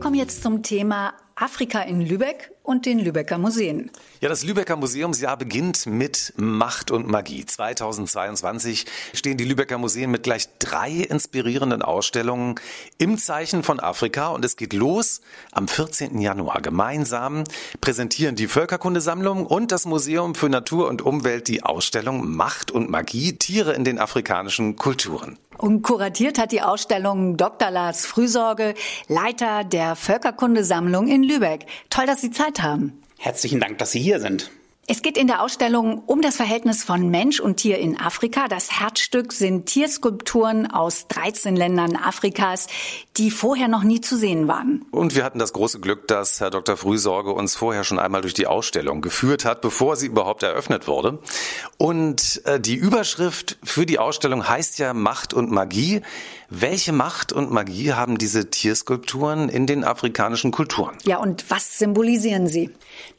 kommen jetzt zum Thema Afrika in Lübeck und den Lübecker Museen. Ja, das Lübecker Museumsjahr beginnt mit Macht und Magie. 2022 stehen die Lübecker Museen mit gleich drei inspirierenden Ausstellungen im Zeichen von Afrika und es geht los am 14. Januar. Gemeinsam präsentieren die Völkerkundesammlung und das Museum für Natur und Umwelt die Ausstellung Macht und Magie, Tiere in den afrikanischen Kulturen. Und kuratiert hat die Ausstellung Dr. Lars Frühsorge, Leiter der Völkerkundesammlung in Lübeck. Toll, dass Sie Zeit haben. Herzlichen Dank, dass Sie hier sind. Es geht in der Ausstellung um das Verhältnis von Mensch und Tier in Afrika. Das Herzstück sind Tierskulpturen aus 13 Ländern Afrikas, die vorher noch nie zu sehen waren. Und wir hatten das große Glück, dass Herr Dr. Frühsorge uns vorher schon einmal durch die Ausstellung geführt hat, bevor sie überhaupt eröffnet wurde. Und äh, die Überschrift für die Ausstellung heißt ja Macht und Magie. Welche Macht und Magie haben diese Tierskulpturen in den afrikanischen Kulturen? Ja, und was symbolisieren sie?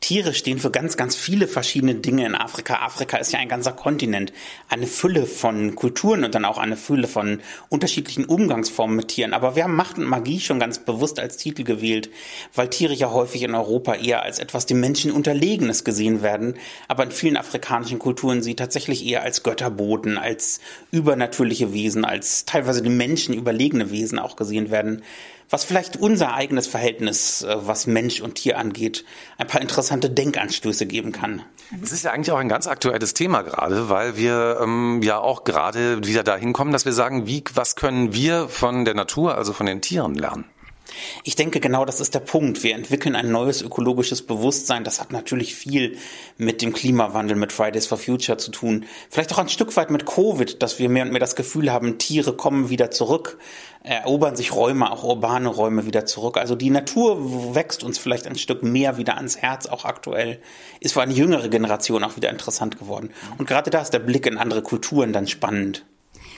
Tiere stehen für ganz, ganz viele verschiedene Dinge in Afrika. Afrika ist ja ein ganzer Kontinent, eine Fülle von Kulturen und dann auch eine Fülle von unterschiedlichen Umgangsformen mit Tieren. Aber wir haben Macht und Magie schon ganz bewusst als Titel gewählt, weil Tiere ja häufig in Europa eher als etwas dem Menschen Unterlegenes gesehen werden, aber in vielen afrikanischen Kulturen sie tatsächlich eher als Götterboten, als übernatürliche Wesen, als teilweise dem Menschen Menschen überlegene Wesen auch gesehen werden, was vielleicht unser eigenes Verhältnis, äh, was Mensch und Tier angeht, ein paar interessante Denkanstöße geben kann. Es ist ja eigentlich auch ein ganz aktuelles Thema gerade, weil wir ähm, ja auch gerade wieder dahin kommen, dass wir sagen, wie, was können wir von der Natur, also von den Tieren lernen? Ich denke, genau das ist der Punkt. Wir entwickeln ein neues ökologisches Bewusstsein. Das hat natürlich viel mit dem Klimawandel, mit Fridays for Future zu tun. Vielleicht auch ein Stück weit mit Covid, dass wir mehr und mehr das Gefühl haben, Tiere kommen wieder zurück, erobern sich Räume, auch urbane Räume wieder zurück. Also die Natur wächst uns vielleicht ein Stück mehr wieder ans Herz, auch aktuell. Ist für eine jüngere Generation auch wieder interessant geworden. Und gerade da ist der Blick in andere Kulturen dann spannend.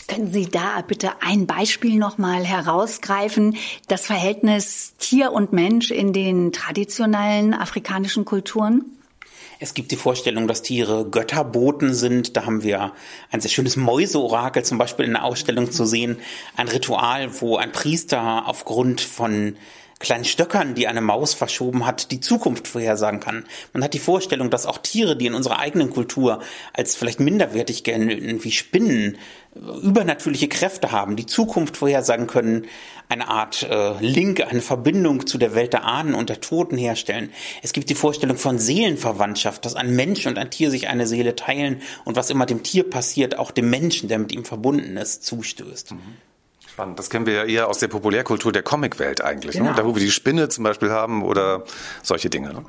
Können Sie da bitte ein Beispiel nochmal herausgreifen? Das Verhältnis Tier und Mensch in den traditionellen afrikanischen Kulturen? Es gibt die Vorstellung, dass Tiere Götterboten sind. Da haben wir ein sehr schönes Mäuseorakel zum Beispiel in der Ausstellung zu sehen. Ein Ritual, wo ein Priester aufgrund von kleinen Stöckern, die eine Maus verschoben hat, die Zukunft vorhersagen kann. Man hat die Vorstellung, dass auch Tiere, die in unserer eigenen Kultur als vielleicht minderwertig gelten, wie Spinnen, übernatürliche Kräfte haben, die Zukunft vorhersagen können, eine Art äh, Link, eine Verbindung zu der Welt der Ahnen und der Toten herstellen. Es gibt die Vorstellung von Seelenverwandtschaft, dass ein Mensch und ein Tier sich eine Seele teilen und was immer dem Tier passiert, auch dem Menschen, der mit ihm verbunden ist, zustößt. Mhm. Spannend. Das kennen wir ja eher aus der Populärkultur der Comicwelt eigentlich. Ne? Genau. Ne? Da, wo wir die Spinne zum Beispiel haben oder solche Dinge. Ne?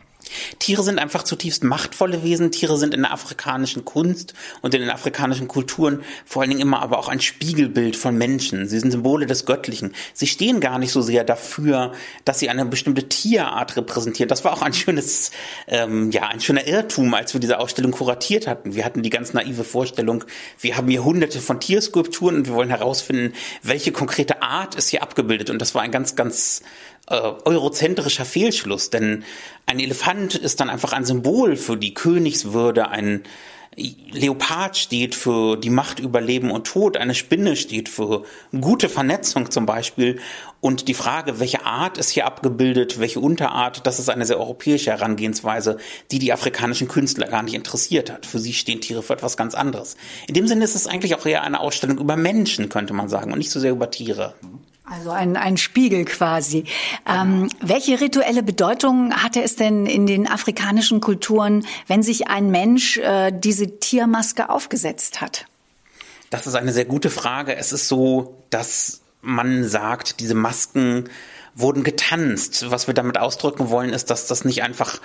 Tiere sind einfach zutiefst machtvolle Wesen. Tiere sind in der afrikanischen Kunst und in den afrikanischen Kulturen vor allen Dingen immer aber auch ein Spiegelbild von Menschen. Sie sind Symbole des Göttlichen. Sie stehen gar nicht so sehr dafür, dass sie eine bestimmte Tierart repräsentieren. Das war auch ein schönes, ähm, ja, ein schöner Irrtum, als wir diese Ausstellung kuratiert hatten. Wir hatten die ganz naive Vorstellung, wir haben hier hunderte von Tierskulpturen und wir wollen herausfinden, welche konkrete Art ist hier abgebildet. Und das war ein ganz, ganz äh, eurozentrischer Fehlschluss, denn ein Elefant ist dann einfach ein Symbol für die Königswürde, ein Leopard steht für die Macht über Leben und Tod, eine Spinne steht für gute Vernetzung zum Beispiel. Und die Frage, welche Art ist hier abgebildet, welche Unterart, das ist eine sehr europäische Herangehensweise, die die afrikanischen Künstler gar nicht interessiert hat. Für sie stehen Tiere für etwas ganz anderes. In dem Sinne ist es eigentlich auch eher eine Ausstellung über Menschen, könnte man sagen, und nicht so sehr über Tiere. Also ein, ein Spiegel quasi. Ähm, welche rituelle Bedeutung hatte es denn in den afrikanischen Kulturen, wenn sich ein Mensch äh, diese Tiermaske aufgesetzt hat? Das ist eine sehr gute Frage. Es ist so, dass man sagt, diese Masken wurden getanzt. Was wir damit ausdrücken wollen, ist, dass das nicht einfach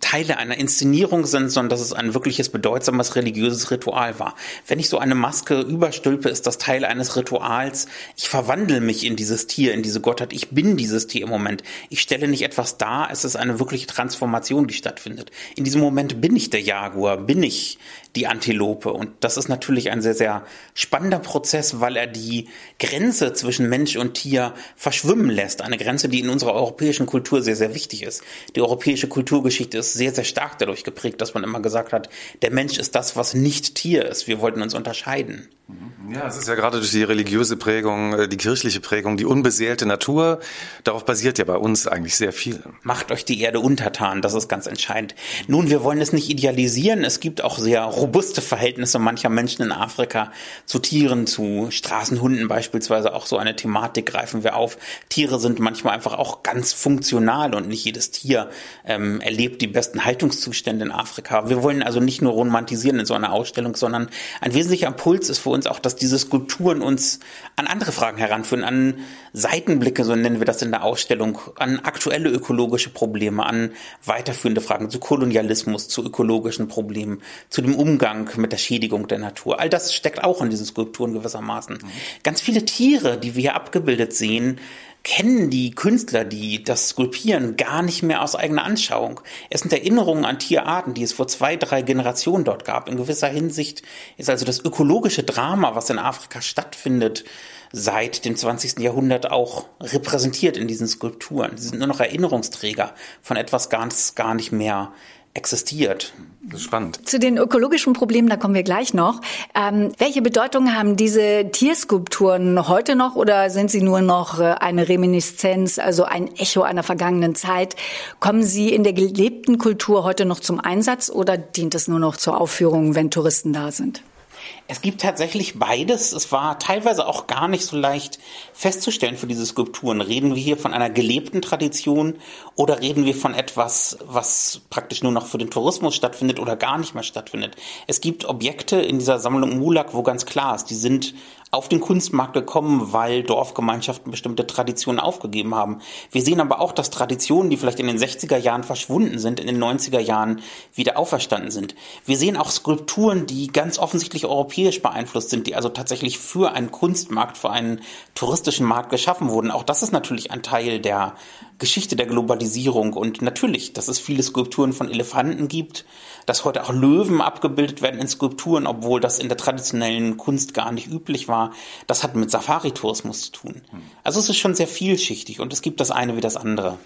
Teile einer Inszenierung sind, sondern dass es ein wirkliches bedeutsames religiöses Ritual war. Wenn ich so eine Maske überstülpe, ist das Teil eines Rituals. Ich verwandle mich in dieses Tier, in diese Gottheit. Ich bin dieses Tier im Moment. Ich stelle nicht etwas dar. Es ist eine wirkliche Transformation, die stattfindet. In diesem Moment bin ich der Jaguar, bin ich die Antilope. Und das ist natürlich ein sehr, sehr spannender Prozess, weil er die Grenze zwischen Mensch und Tier verschwimmen lässt. Eine Grenze, die in unserer europäischen Kultur sehr, sehr wichtig ist. Die europäische Kulturgeschichte ist sehr, sehr stark dadurch geprägt, dass man immer gesagt hat, der Mensch ist das, was nicht Tier ist. Wir wollten uns unterscheiden. Ja, es ist ja gerade durch die religiöse Prägung, äh, die kirchliche Prägung, die unbeseelte Natur. Darauf basiert ja bei uns eigentlich sehr viel. Macht euch die Erde untertan, das ist ganz entscheidend. Nun, wir wollen es nicht idealisieren. Es gibt auch sehr robuste Verhältnisse mancher Menschen in Afrika zu Tieren, zu Straßenhunden beispielsweise. Auch so eine Thematik greifen wir auf. Tiere sind manchmal einfach auch ganz funktional und nicht jedes Tier ähm, erlebt die besten Haltungszustände in Afrika. Wir wollen also nicht nur romantisieren in so einer Ausstellung, sondern ein wesentlicher Impuls ist für uns auch, dass diese Skulpturen uns an andere Fragen heranführen, an Seitenblicke, so nennen wir das in der Ausstellung, an aktuelle ökologische Probleme, an weiterführende Fragen zu Kolonialismus, zu ökologischen Problemen, zu dem Umgang mit der Schädigung der Natur. All das steckt auch in diesen Skulpturen gewissermaßen. Mhm. Ganz viele Tiere, die wir hier abgebildet sehen, kennen die Künstler, die das skulpieren, gar nicht mehr aus eigener Anschauung. Es sind Erinnerungen an Tierarten, die es vor zwei, drei Generationen dort gab. In gewisser Hinsicht ist also das ökologische Drama, was in Afrika stattfindet, seit dem 20. Jahrhundert auch repräsentiert in diesen Skulpturen. Sie sind nur noch Erinnerungsträger von etwas ganz, gar nicht mehr existiert. Das ist spannend. Zu den ökologischen Problemen, da kommen wir gleich noch. Ähm, welche Bedeutung haben diese Tierskulpturen heute noch oder sind sie nur noch äh, eine Reminiszenz, also ein Echo einer vergangenen Zeit? Kommen sie in der gelebten Kultur heute noch zum Einsatz oder dient es nur noch zur Aufführung, wenn Touristen da sind? Es gibt tatsächlich beides. Es war teilweise auch gar nicht so leicht festzustellen für diese Skulpturen. Reden wir hier von einer gelebten Tradition oder reden wir von etwas, was praktisch nur noch für den Tourismus stattfindet oder gar nicht mehr stattfindet? Es gibt Objekte in dieser Sammlung Mulak, wo ganz klar ist, die sind auf den Kunstmarkt gekommen, weil Dorfgemeinschaften bestimmte Traditionen aufgegeben haben. Wir sehen aber auch, dass Traditionen, die vielleicht in den 60er Jahren verschwunden sind, in den 90er Jahren wieder auferstanden sind. Wir sehen auch Skulpturen, die ganz offensichtlich europäisch beeinflusst sind, die also tatsächlich für einen Kunstmarkt, für einen touristischen Markt geschaffen wurden. Auch das ist natürlich ein Teil der Geschichte der Globalisierung und natürlich, dass es viele Skulpturen von Elefanten gibt, dass heute auch Löwen abgebildet werden in Skulpturen, obwohl das in der traditionellen Kunst gar nicht üblich war. Das hat mit Safari-Tourismus zu tun. Also es ist schon sehr vielschichtig und es gibt das eine wie das andere.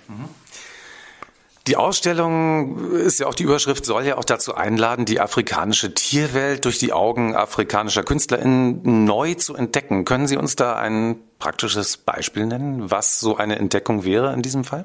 Die Ausstellung ist ja auch die Überschrift, soll ja auch dazu einladen, die afrikanische Tierwelt durch die Augen afrikanischer KünstlerInnen neu zu entdecken. Können Sie uns da ein praktisches Beispiel nennen, was so eine Entdeckung wäre in diesem Fall?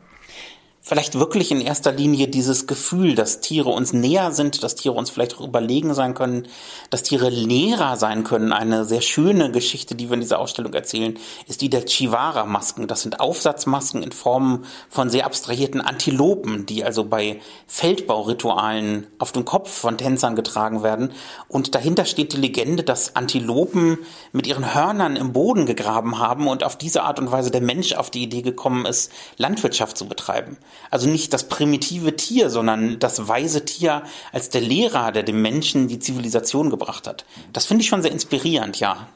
Vielleicht wirklich in erster Linie dieses Gefühl, dass Tiere uns näher sind, dass Tiere uns vielleicht auch überlegen sein können, dass Tiere Lehrer sein können. Eine sehr schöne Geschichte, die wir in dieser Ausstellung erzählen, ist die der Chivara-Masken. Das sind Aufsatzmasken in Form von sehr abstrahierten Antilopen, die also bei Feldbauritualen auf dem Kopf von Tänzern getragen werden. Und dahinter steht die Legende, dass Antilopen mit ihren Hörnern im Boden gegraben haben und auf diese Art und Weise der Mensch auf die Idee gekommen ist, Landwirtschaft zu betreiben. Also nicht das primitive Tier, sondern das weise Tier als der Lehrer, der dem Menschen die Zivilisation gebracht hat. Das finde ich schon sehr inspirierend, ja.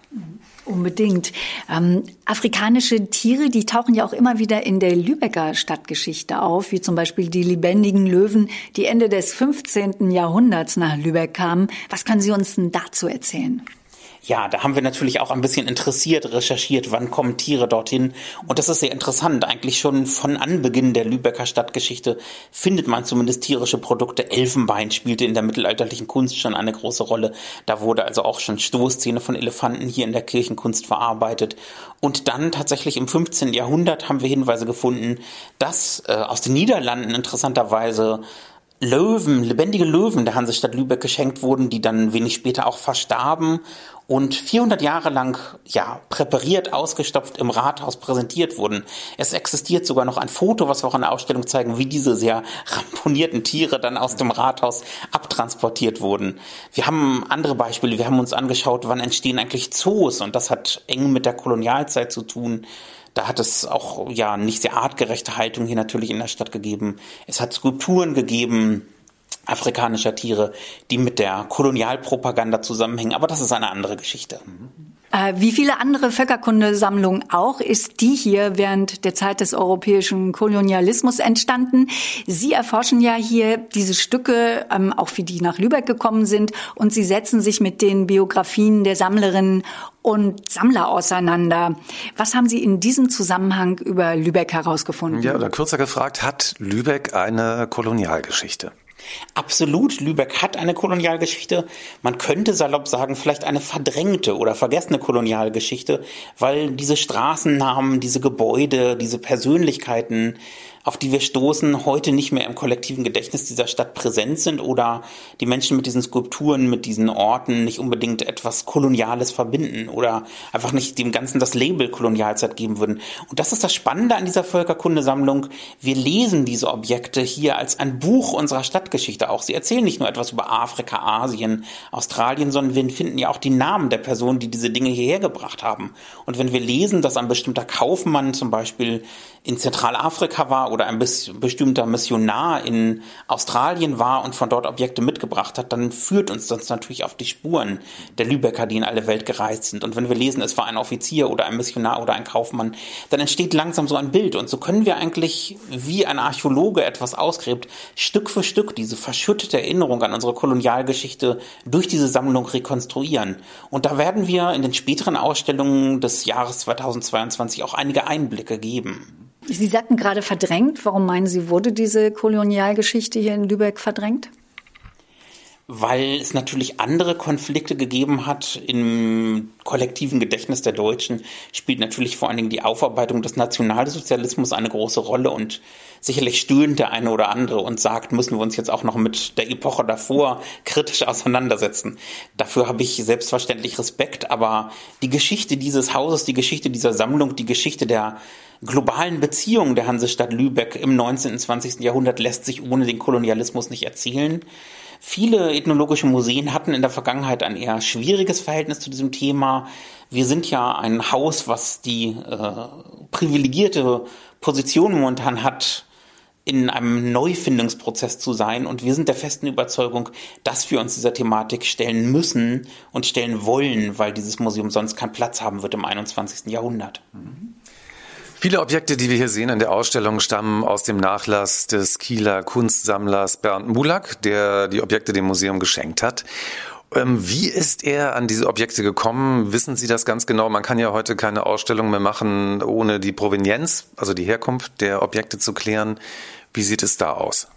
Unbedingt. Ähm, afrikanische Tiere, die tauchen ja auch immer wieder in der Lübecker Stadtgeschichte auf, wie zum Beispiel die lebendigen Löwen, die Ende des 15. Jahrhunderts nach Lübeck kamen. Was können Sie uns denn dazu erzählen? Ja, da haben wir natürlich auch ein bisschen interessiert, recherchiert, wann kommen Tiere dorthin. Und das ist sehr interessant. Eigentlich schon von Anbeginn der Lübecker Stadtgeschichte findet man zumindest tierische Produkte. Elfenbein spielte in der mittelalterlichen Kunst schon eine große Rolle. Da wurde also auch schon Stoßzähne von Elefanten hier in der Kirchenkunst verarbeitet. Und dann tatsächlich im 15. Jahrhundert haben wir Hinweise gefunden, dass äh, aus den Niederlanden interessanterweise Löwen, lebendige Löwen der Hansestadt Lübeck geschenkt wurden, die dann wenig später auch verstarben und 400 Jahre lang ja präpariert, ausgestopft im Rathaus präsentiert wurden. Es existiert sogar noch ein Foto, was wir auch in der Ausstellung zeigen, wie diese sehr ramponierten Tiere dann aus dem Rathaus abtransportiert wurden. Wir haben andere Beispiele. Wir haben uns angeschaut, wann entstehen eigentlich Zoos und das hat eng mit der Kolonialzeit zu tun. Da hat es auch ja nicht sehr artgerechte Haltung hier natürlich in der Stadt gegeben. Es hat Skulpturen gegeben, afrikanischer Tiere, die mit der Kolonialpropaganda zusammenhängen. Aber das ist eine andere Geschichte. Äh, wie viele andere Völkerkundesammlungen auch ist die hier während der Zeit des europäischen Kolonialismus entstanden. Sie erforschen ja hier diese Stücke, ähm, auch wie die nach Lübeck gekommen sind, und Sie setzen sich mit den Biografien der Sammlerinnen und Sammler auseinander. Was haben Sie in diesem Zusammenhang über Lübeck herausgefunden? Ja, oder kürzer gefragt, hat Lübeck eine Kolonialgeschichte? Absolut, Lübeck hat eine Kolonialgeschichte. Man könnte salopp sagen, vielleicht eine verdrängte oder vergessene Kolonialgeschichte, weil diese Straßennamen, diese Gebäude, diese Persönlichkeiten auf die wir stoßen, heute nicht mehr im kollektiven Gedächtnis dieser Stadt präsent sind oder die Menschen mit diesen Skulpturen, mit diesen Orten nicht unbedingt etwas Koloniales verbinden oder einfach nicht dem Ganzen das Label Kolonialzeit geben würden. Und das ist das Spannende an dieser Völkerkundesammlung. Wir lesen diese Objekte hier als ein Buch unserer Stadtgeschichte auch. Sie erzählen nicht nur etwas über Afrika, Asien, Australien, sondern wir finden ja auch die Namen der Personen, die diese Dinge hierher gebracht haben. Und wenn wir lesen, dass ein bestimmter Kaufmann zum Beispiel in Zentralafrika war oder ein bestimmter Missionar in Australien war und von dort Objekte mitgebracht hat, dann führt uns das natürlich auf die Spuren der Lübecker, die in alle Welt gereist sind. Und wenn wir lesen, es war ein Offizier oder ein Missionar oder ein Kaufmann, dann entsteht langsam so ein Bild. Und so können wir eigentlich, wie ein Archäologe etwas ausgräbt, Stück für Stück diese verschüttete Erinnerung an unsere Kolonialgeschichte durch diese Sammlung rekonstruieren. Und da werden wir in den späteren Ausstellungen des Jahres 2022 auch einige Einblicke geben. Sie sagten gerade verdrängt. Warum meinen Sie, wurde diese Kolonialgeschichte hier in Lübeck verdrängt? Weil es natürlich andere Konflikte gegeben hat im kollektiven Gedächtnis der Deutschen, spielt natürlich vor allen Dingen die Aufarbeitung des Nationalsozialismus eine große Rolle und sicherlich stöhnt der eine oder andere und sagt, müssen wir uns jetzt auch noch mit der Epoche davor kritisch auseinandersetzen. Dafür habe ich selbstverständlich Respekt, aber die Geschichte dieses Hauses, die Geschichte dieser Sammlung, die Geschichte der globalen Beziehungen der Hansestadt Lübeck im 19. und 20. Jahrhundert lässt sich ohne den Kolonialismus nicht erzählen. Viele ethnologische Museen hatten in der Vergangenheit ein eher schwieriges Verhältnis zu diesem Thema. Wir sind ja ein Haus, was die äh, privilegierte Position momentan hat, in einem Neufindungsprozess zu sein. Und wir sind der festen Überzeugung, dass wir uns dieser Thematik stellen müssen und stellen wollen, weil dieses Museum sonst keinen Platz haben wird im 21. Jahrhundert. Mhm. Viele Objekte, die wir hier sehen in der Ausstellung, stammen aus dem Nachlass des Kieler Kunstsammlers Bernd Mulak, der die Objekte dem Museum geschenkt hat. Ähm, wie ist er an diese Objekte gekommen? Wissen Sie das ganz genau? Man kann ja heute keine Ausstellung mehr machen, ohne die Provenienz, also die Herkunft der Objekte zu klären. Wie sieht es da aus?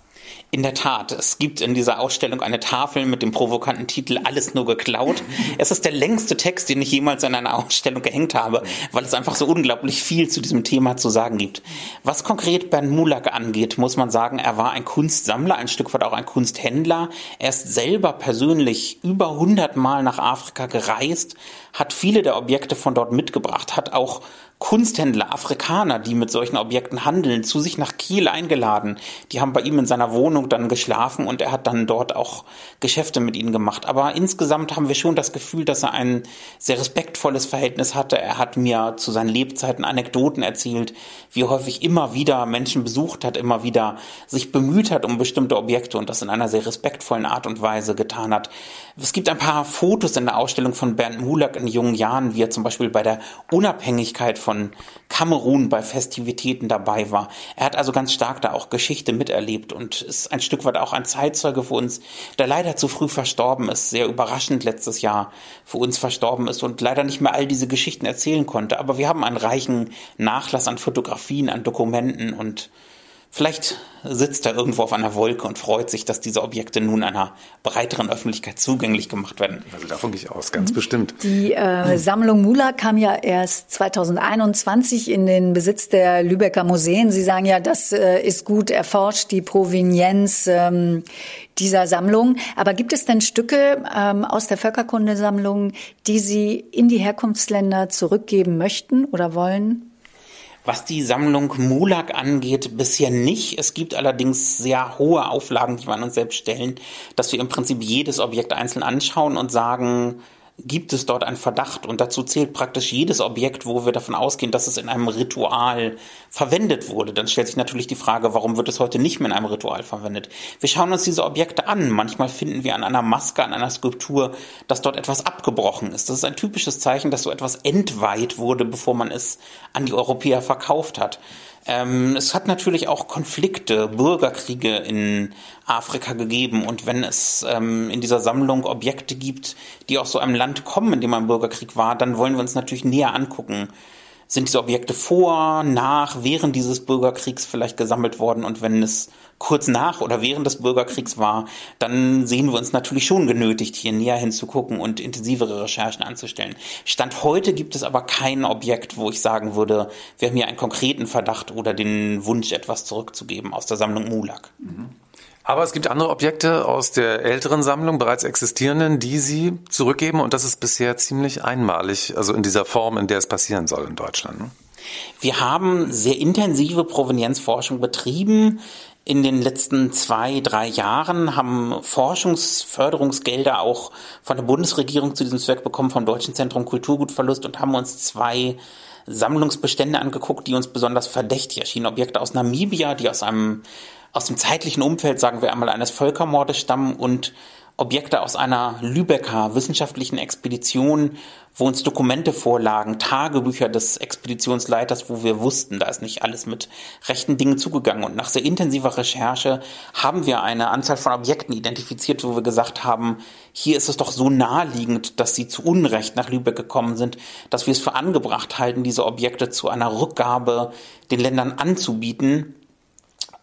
In der Tat, es gibt in dieser Ausstellung eine Tafel mit dem provokanten Titel Alles nur geklaut. Es ist der längste Text, den ich jemals in einer Ausstellung gehängt habe, weil es einfach so unglaublich viel zu diesem Thema zu sagen gibt. Was konkret Bernd Mulak angeht, muss man sagen, er war ein Kunstsammler, ein Stück weit auch ein Kunsthändler. Er ist selber persönlich über 100 Mal nach Afrika gereist, hat viele der Objekte von dort mitgebracht, hat auch Kunsthändler, Afrikaner, die mit solchen Objekten handeln, zu sich nach Kiel eingeladen. Die haben bei ihm in seiner Wohnung dann geschlafen und er hat dann dort auch Geschäfte mit ihnen gemacht. Aber insgesamt haben wir schon das Gefühl, dass er ein sehr respektvolles Verhältnis hatte. Er hat mir zu seinen Lebzeiten Anekdoten erzählt, wie häufig immer wieder Menschen besucht hat, immer wieder sich bemüht hat um bestimmte Objekte und das in einer sehr respektvollen Art und Weise getan hat. Es gibt ein paar Fotos in der Ausstellung von Bernd Mulak in jungen Jahren, wie er zum Beispiel bei der Unabhängigkeit von Kamerun bei Festivitäten dabei war. Er hat also ganz stark da auch Geschichte miterlebt und ist ein Stück weit auch ein Zeitzeuge für uns, der leider zu früh verstorben ist, sehr überraschend letztes Jahr für uns verstorben ist und leider nicht mehr all diese Geschichten erzählen konnte. Aber wir haben einen reichen Nachlass an Fotografien, an Dokumenten und Vielleicht sitzt er irgendwo auf einer Wolke und freut sich, dass diese Objekte nun einer breiteren Öffentlichkeit zugänglich gemacht werden. Also davon gehe ich aus, ganz bestimmt. Die äh, Sammlung Mula kam ja erst 2021 in den Besitz der Lübecker Museen. Sie sagen ja, das äh, ist gut erforscht, die Provenienz ähm, dieser Sammlung. Aber gibt es denn Stücke ähm, aus der Völkerkundesammlung, die Sie in die Herkunftsländer zurückgeben möchten oder wollen? Was die Sammlung Mulak angeht, bisher nicht. Es gibt allerdings sehr hohe Auflagen, die wir an uns selbst stellen, dass wir im Prinzip jedes Objekt einzeln anschauen und sagen, gibt es dort einen Verdacht und dazu zählt praktisch jedes Objekt, wo wir davon ausgehen, dass es in einem Ritual verwendet wurde. Dann stellt sich natürlich die Frage, warum wird es heute nicht mehr in einem Ritual verwendet? Wir schauen uns diese Objekte an. Manchmal finden wir an einer Maske, an einer Skulptur, dass dort etwas abgebrochen ist. Das ist ein typisches Zeichen, dass so etwas entweiht wurde, bevor man es an die Europäer verkauft hat. Ähm, es hat natürlich auch Konflikte, Bürgerkriege in Afrika gegeben. Und wenn es ähm, in dieser Sammlung Objekte gibt, die aus so einem Land kommen, in dem ein Bürgerkrieg war, dann wollen wir uns natürlich näher angucken, sind diese Objekte vor, nach, während dieses Bürgerkriegs vielleicht gesammelt worden und wenn es kurz nach oder während des Bürgerkriegs war, dann sehen wir uns natürlich schon genötigt, hier näher hinzugucken und intensivere Recherchen anzustellen. Stand heute gibt es aber kein Objekt, wo ich sagen würde, wir haben hier einen konkreten Verdacht oder den Wunsch, etwas zurückzugeben aus der Sammlung Mulak. Mhm. Aber es gibt andere Objekte aus der älteren Sammlung, bereits existierenden, die Sie zurückgeben und das ist bisher ziemlich einmalig, also in dieser Form, in der es passieren soll in Deutschland. Ne? Wir haben sehr intensive Provenienzforschung betrieben in den letzten zwei, drei Jahren haben Forschungsförderungsgelder auch von der Bundesregierung zu diesem Zweck bekommen, vom Deutschen Zentrum Kulturgutverlust und haben uns zwei Sammlungsbestände angeguckt, die uns besonders verdächtig erschienen. Objekte aus Namibia, die aus einem, aus dem zeitlichen Umfeld, sagen wir einmal, eines Völkermordes stammen und Objekte aus einer Lübecker wissenschaftlichen Expedition, wo uns Dokumente vorlagen, Tagebücher des Expeditionsleiters, wo wir wussten, da ist nicht alles mit rechten Dingen zugegangen. Und nach sehr intensiver Recherche haben wir eine Anzahl von Objekten identifiziert, wo wir gesagt haben, hier ist es doch so naheliegend, dass sie zu Unrecht nach Lübeck gekommen sind, dass wir es für angebracht halten, diese Objekte zu einer Rückgabe den Ländern anzubieten,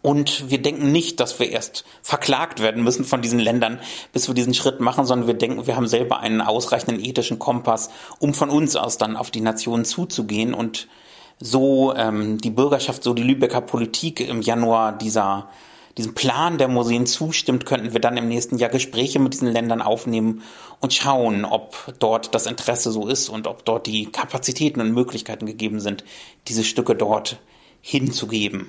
und wir denken nicht, dass wir erst verklagt werden müssen von diesen Ländern, bis wir diesen Schritt machen, sondern wir denken, wir haben selber einen ausreichenden ethischen Kompass, um von uns aus dann auf die Nationen zuzugehen. Und so ähm, die Bürgerschaft, so die Lübecker Politik im Januar dieser diesem Plan der Museen zustimmt, könnten wir dann im nächsten Jahr Gespräche mit diesen Ländern aufnehmen und schauen, ob dort das Interesse so ist und ob dort die Kapazitäten und Möglichkeiten gegeben sind, diese Stücke dort hinzugeben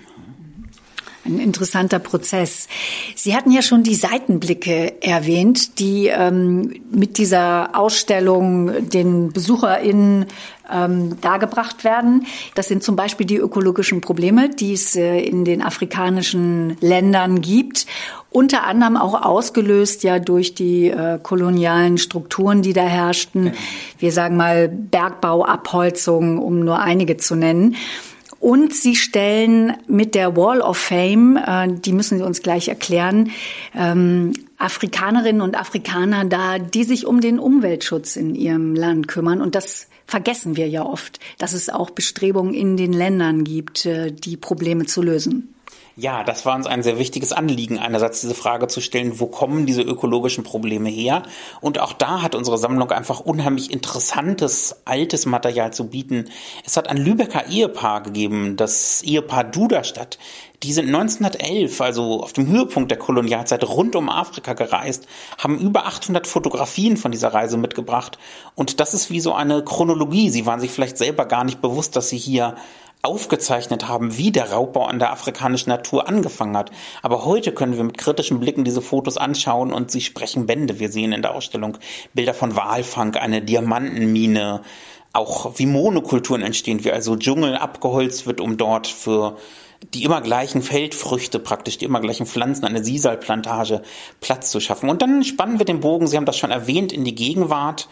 ein interessanter Prozess. Sie hatten ja schon die Seitenblicke erwähnt, die ähm, mit dieser Ausstellung den BesucherInnen ähm, dargebracht werden. Das sind zum Beispiel die ökologischen Probleme, die es äh, in den afrikanischen Ländern gibt. Unter anderem auch ausgelöst ja durch die äh, kolonialen Strukturen, die da herrschten. Wir sagen mal Bergbau, Abholzung, um nur einige zu nennen. Und sie stellen mit der Wall of Fame, äh, die müssen Sie uns gleich erklären, ähm, Afrikanerinnen und Afrikaner da, die sich um den Umweltschutz in ihrem Land kümmern. Und das vergessen wir ja oft, dass es auch Bestrebungen in den Ländern gibt, äh, die Probleme zu lösen. Ja, das war uns ein sehr wichtiges Anliegen, einerseits diese Frage zu stellen, wo kommen diese ökologischen Probleme her? Und auch da hat unsere Sammlung einfach unheimlich interessantes, altes Material zu bieten. Es hat ein Lübecker Ehepaar gegeben, das Ehepaar Duderstadt. Die sind 1911, also auf dem Höhepunkt der Kolonialzeit, rund um Afrika gereist, haben über 800 Fotografien von dieser Reise mitgebracht. Und das ist wie so eine Chronologie. Sie waren sich vielleicht selber gar nicht bewusst, dass sie hier aufgezeichnet haben, wie der Raubbau an der afrikanischen Natur angefangen hat. Aber heute können wir mit kritischen Blicken diese Fotos anschauen und sie sprechen Bände. Wir sehen in der Ausstellung Bilder von Walfang, eine Diamantenmine, auch wie Monokulturen entstehen, wie also Dschungel abgeholzt wird, um dort für die immer gleichen Feldfrüchte praktisch, die immer gleichen Pflanzen, eine Sisalplantage Platz zu schaffen. Und dann spannen wir den Bogen, Sie haben das schon erwähnt, in die Gegenwart.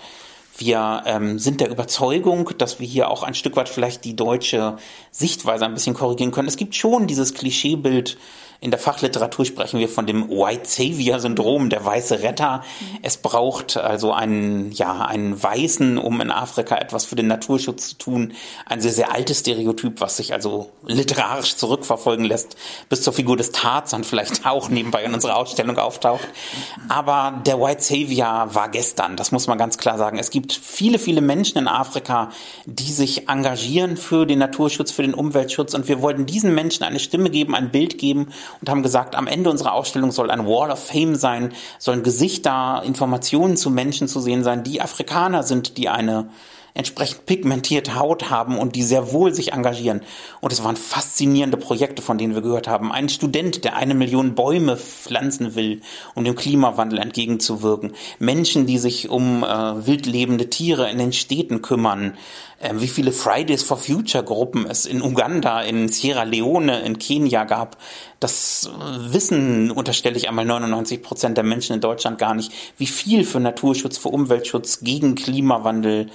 Wir ähm, sind der Überzeugung, dass wir hier auch ein Stück weit vielleicht die deutsche Sichtweise ein bisschen korrigieren können. Es gibt schon dieses Klischeebild in der Fachliteratur sprechen wir von dem White Savior Syndrom, der weiße Retter. Es braucht also einen, ja, einen Weißen, um in Afrika etwas für den Naturschutz zu tun. Ein sehr, sehr altes Stereotyp, was sich also literarisch zurückverfolgen lässt, bis zur Figur des Tarzan vielleicht auch nebenbei in unserer Ausstellung auftaucht. Aber der White Savior war gestern, das muss man ganz klar sagen. Es gibt viele, viele Menschen in Afrika, die sich engagieren für den Naturschutz, für den Umweltschutz und wir wollten diesen Menschen eine Stimme geben, ein Bild geben und haben gesagt, am Ende unserer Ausstellung soll ein Wall of Fame sein, sollen Gesichter, Informationen zu Menschen zu sehen sein, die Afrikaner sind, die eine entsprechend pigmentierte Haut haben und die sehr wohl sich engagieren. Und es waren faszinierende Projekte, von denen wir gehört haben. Ein Student, der eine Million Bäume pflanzen will, um dem Klimawandel entgegenzuwirken. Menschen, die sich um äh, wildlebende Tiere in den Städten kümmern. Äh, wie viele Fridays for Future Gruppen es in Uganda, in Sierra Leone, in Kenia gab. Das äh, wissen, unterstelle ich einmal 99 Prozent der Menschen in Deutschland gar nicht, wie viel für Naturschutz, für Umweltschutz, gegen Klimawandel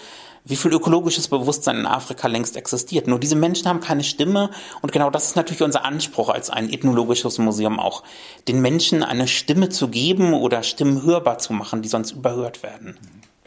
wie viel ökologisches Bewusstsein in Afrika längst existiert. Nur diese Menschen haben keine Stimme und genau das ist natürlich unser Anspruch als ein ethnologisches Museum auch, den Menschen eine Stimme zu geben oder Stimmen hörbar zu machen, die sonst überhört werden.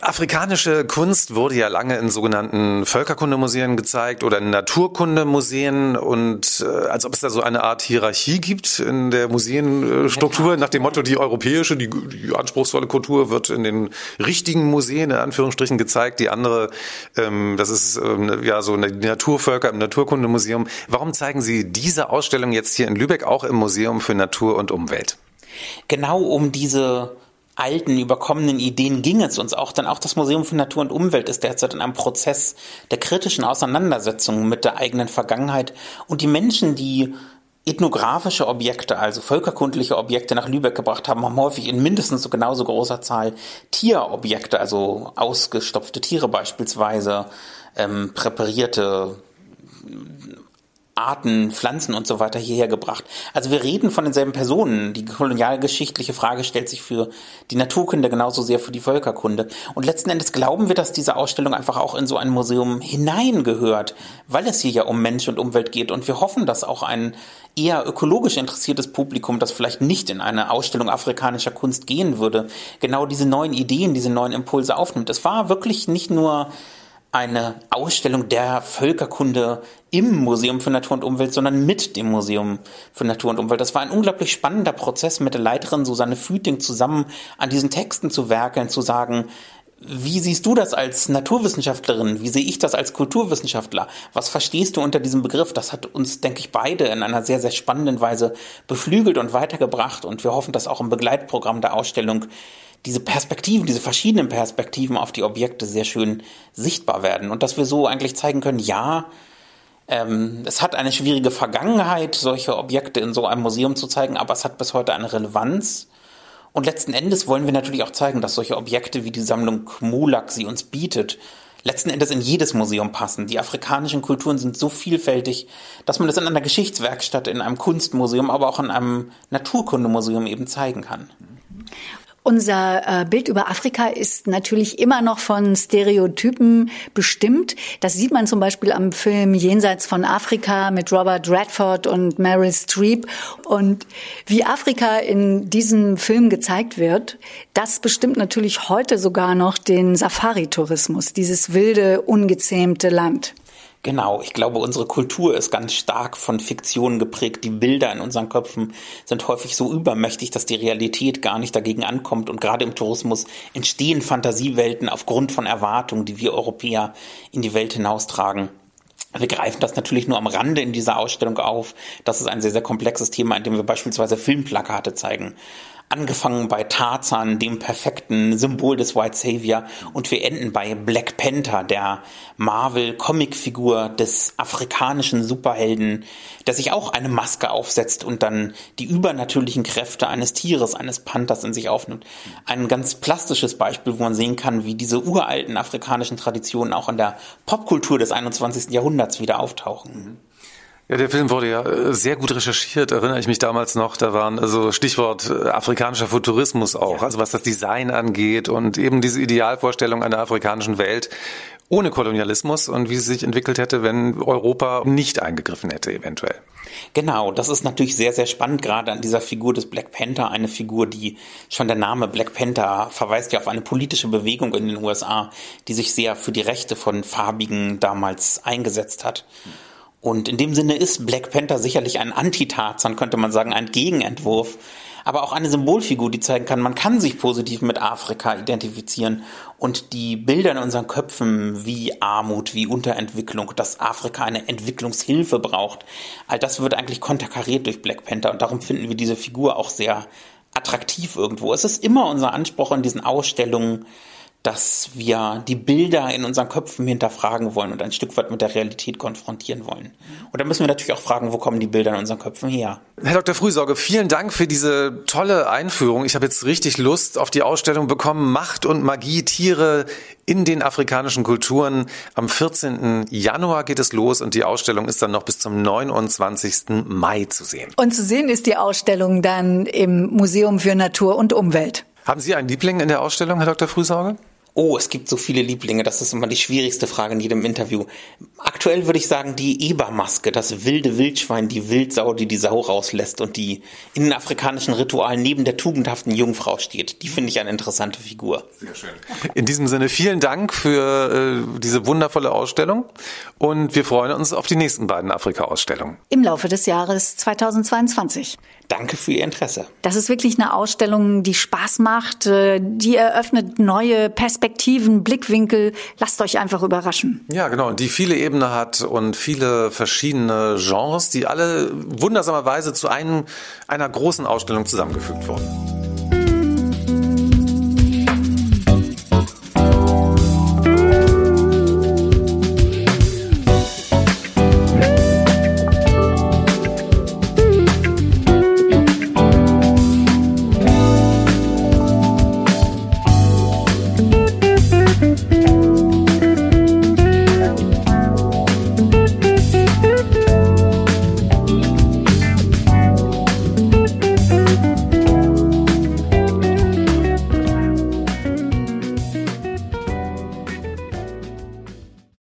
Afrikanische Kunst wurde ja lange in sogenannten Völkerkundemuseen gezeigt oder in Naturkundemuseen und äh, als ob es da so eine Art Hierarchie gibt in der Museenstruktur, nach dem Motto, die europäische, die, die anspruchsvolle Kultur wird in den richtigen Museen in Anführungsstrichen gezeigt, die andere, ähm, das ist ähm, ja so eine Naturvölker im Naturkundemuseum. Warum zeigen Sie diese Ausstellung jetzt hier in Lübeck auch im Museum für Natur und Umwelt? Genau um diese alten, überkommenen Ideen ging es uns auch. Denn auch das Museum für Natur und Umwelt ist derzeit in einem Prozess der kritischen Auseinandersetzung mit der eigenen Vergangenheit. Und die Menschen, die ethnografische Objekte, also völkerkundliche Objekte nach Lübeck gebracht haben, haben häufig in mindestens so genauso großer Zahl Tierobjekte, also ausgestopfte Tiere beispielsweise, ähm, präparierte Arten, Pflanzen und so weiter hierher gebracht. Also wir reden von denselben Personen. Die kolonialgeschichtliche Frage stellt sich für die Naturkunde genauso sehr für die Völkerkunde. Und letzten Endes glauben wir, dass diese Ausstellung einfach auch in so ein Museum hineingehört, weil es hier ja um Mensch und Umwelt geht. Und wir hoffen, dass auch ein eher ökologisch interessiertes Publikum, das vielleicht nicht in eine Ausstellung afrikanischer Kunst gehen würde, genau diese neuen Ideen, diese neuen Impulse aufnimmt. Es war wirklich nicht nur eine Ausstellung der Völkerkunde im Museum für Natur und Umwelt, sondern mit dem Museum für Natur und Umwelt. Das war ein unglaublich spannender Prozess mit der Leiterin Susanne Füting zusammen an diesen Texten zu werkeln, zu sagen, wie siehst du das als Naturwissenschaftlerin? Wie sehe ich das als Kulturwissenschaftler? Was verstehst du unter diesem Begriff? Das hat uns, denke ich, beide in einer sehr, sehr spannenden Weise beflügelt und weitergebracht. Und wir hoffen, dass auch im Begleitprogramm der Ausstellung diese Perspektiven, diese verschiedenen Perspektiven auf die Objekte sehr schön sichtbar werden und dass wir so eigentlich zeigen können, ja, ähm, es hat eine schwierige Vergangenheit, solche Objekte in so einem Museum zu zeigen, aber es hat bis heute eine Relevanz. Und letzten Endes wollen wir natürlich auch zeigen, dass solche Objekte wie die Sammlung Mulak sie uns bietet, letzten Endes in jedes Museum passen. Die afrikanischen Kulturen sind so vielfältig, dass man das in einer Geschichtswerkstatt, in einem Kunstmuseum, aber auch in einem Naturkundemuseum eben zeigen kann. Unser äh, Bild über Afrika ist natürlich immer noch von Stereotypen bestimmt. Das sieht man zum Beispiel am Film Jenseits von Afrika mit Robert Redford und Meryl Streep. Und wie Afrika in diesem Film gezeigt wird, das bestimmt natürlich heute sogar noch den Safari-Tourismus, dieses wilde, ungezähmte Land. Genau, ich glaube, unsere Kultur ist ganz stark von Fiktionen geprägt. Die Bilder in unseren Köpfen sind häufig so übermächtig, dass die Realität gar nicht dagegen ankommt. Und gerade im Tourismus entstehen Fantasiewelten aufgrund von Erwartungen, die wir Europäer in die Welt hinaustragen. Wir greifen das natürlich nur am Rande in dieser Ausstellung auf. Das ist ein sehr, sehr komplexes Thema, in dem wir beispielsweise Filmplakate zeigen angefangen bei Tarzan, dem perfekten Symbol des White Savior, und wir enden bei Black Panther, der Marvel-Comic-Figur des afrikanischen Superhelden, der sich auch eine Maske aufsetzt und dann die übernatürlichen Kräfte eines Tieres, eines Panthers in sich aufnimmt. Ein ganz plastisches Beispiel, wo man sehen kann, wie diese uralten afrikanischen Traditionen auch in der Popkultur des 21. Jahrhunderts wieder auftauchen. Ja, der Film wurde ja äh, sehr gut recherchiert, erinnere ich mich damals noch. Da waren also Stichwort äh, afrikanischer Futurismus auch, also was das Design angeht und eben diese Idealvorstellung einer afrikanischen Welt ohne Kolonialismus und wie sie sich entwickelt hätte, wenn Europa nicht eingegriffen hätte, eventuell. Genau, das ist natürlich sehr, sehr spannend, gerade an dieser Figur des Black Panther, eine Figur, die schon der Name Black Panther verweist ja auf eine politische Bewegung in den USA, die sich sehr für die Rechte von Farbigen damals eingesetzt hat. Und in dem Sinne ist Black Panther sicherlich ein Anti-Tarzan, könnte man sagen, ein Gegenentwurf, aber auch eine Symbolfigur, die zeigen kann, man kann sich positiv mit Afrika identifizieren und die Bilder in unseren Köpfen wie Armut, wie Unterentwicklung, dass Afrika eine Entwicklungshilfe braucht, all das wird eigentlich konterkariert durch Black Panther und darum finden wir diese Figur auch sehr attraktiv irgendwo. Es ist immer unser Anspruch in diesen Ausstellungen, dass wir die Bilder in unseren Köpfen hinterfragen wollen und ein Stück weit mit der Realität konfrontieren wollen. Und da müssen wir natürlich auch fragen, wo kommen die Bilder in unseren Köpfen her? Herr Dr. Frühsorge, vielen Dank für diese tolle Einführung. Ich habe jetzt richtig Lust auf die Ausstellung bekommen. Macht und Magie, Tiere in den afrikanischen Kulturen. Am 14. Januar geht es los und die Ausstellung ist dann noch bis zum 29. Mai zu sehen. Und zu sehen ist die Ausstellung dann im Museum für Natur und Umwelt. Haben Sie einen Liebling in der Ausstellung, Herr Dr. Frühsorge? Oh, es gibt so viele Lieblinge. Das ist immer die schwierigste Frage in jedem Interview. Aktuell würde ich sagen, die Ebermaske, das wilde Wildschwein, die Wildsau, die die Sau rauslässt und die in den afrikanischen Ritualen neben der tugendhaften Jungfrau steht. Die finde ich eine interessante Figur. Sehr schön. In diesem Sinne vielen Dank für äh, diese wundervolle Ausstellung und wir freuen uns auf die nächsten beiden Afrika-Ausstellungen. Im Laufe des Jahres 2022. Danke für Ihr Interesse. Das ist wirklich eine Ausstellung, die Spaß macht, äh, die eröffnet neue Perspektiven, Blickwinkel. Lasst euch einfach überraschen. Ja, genau, die viele Ebenen hat und viele verschiedene Genres, die alle wundersamerweise zu einem, einer großen Ausstellung zusammengefügt wurden.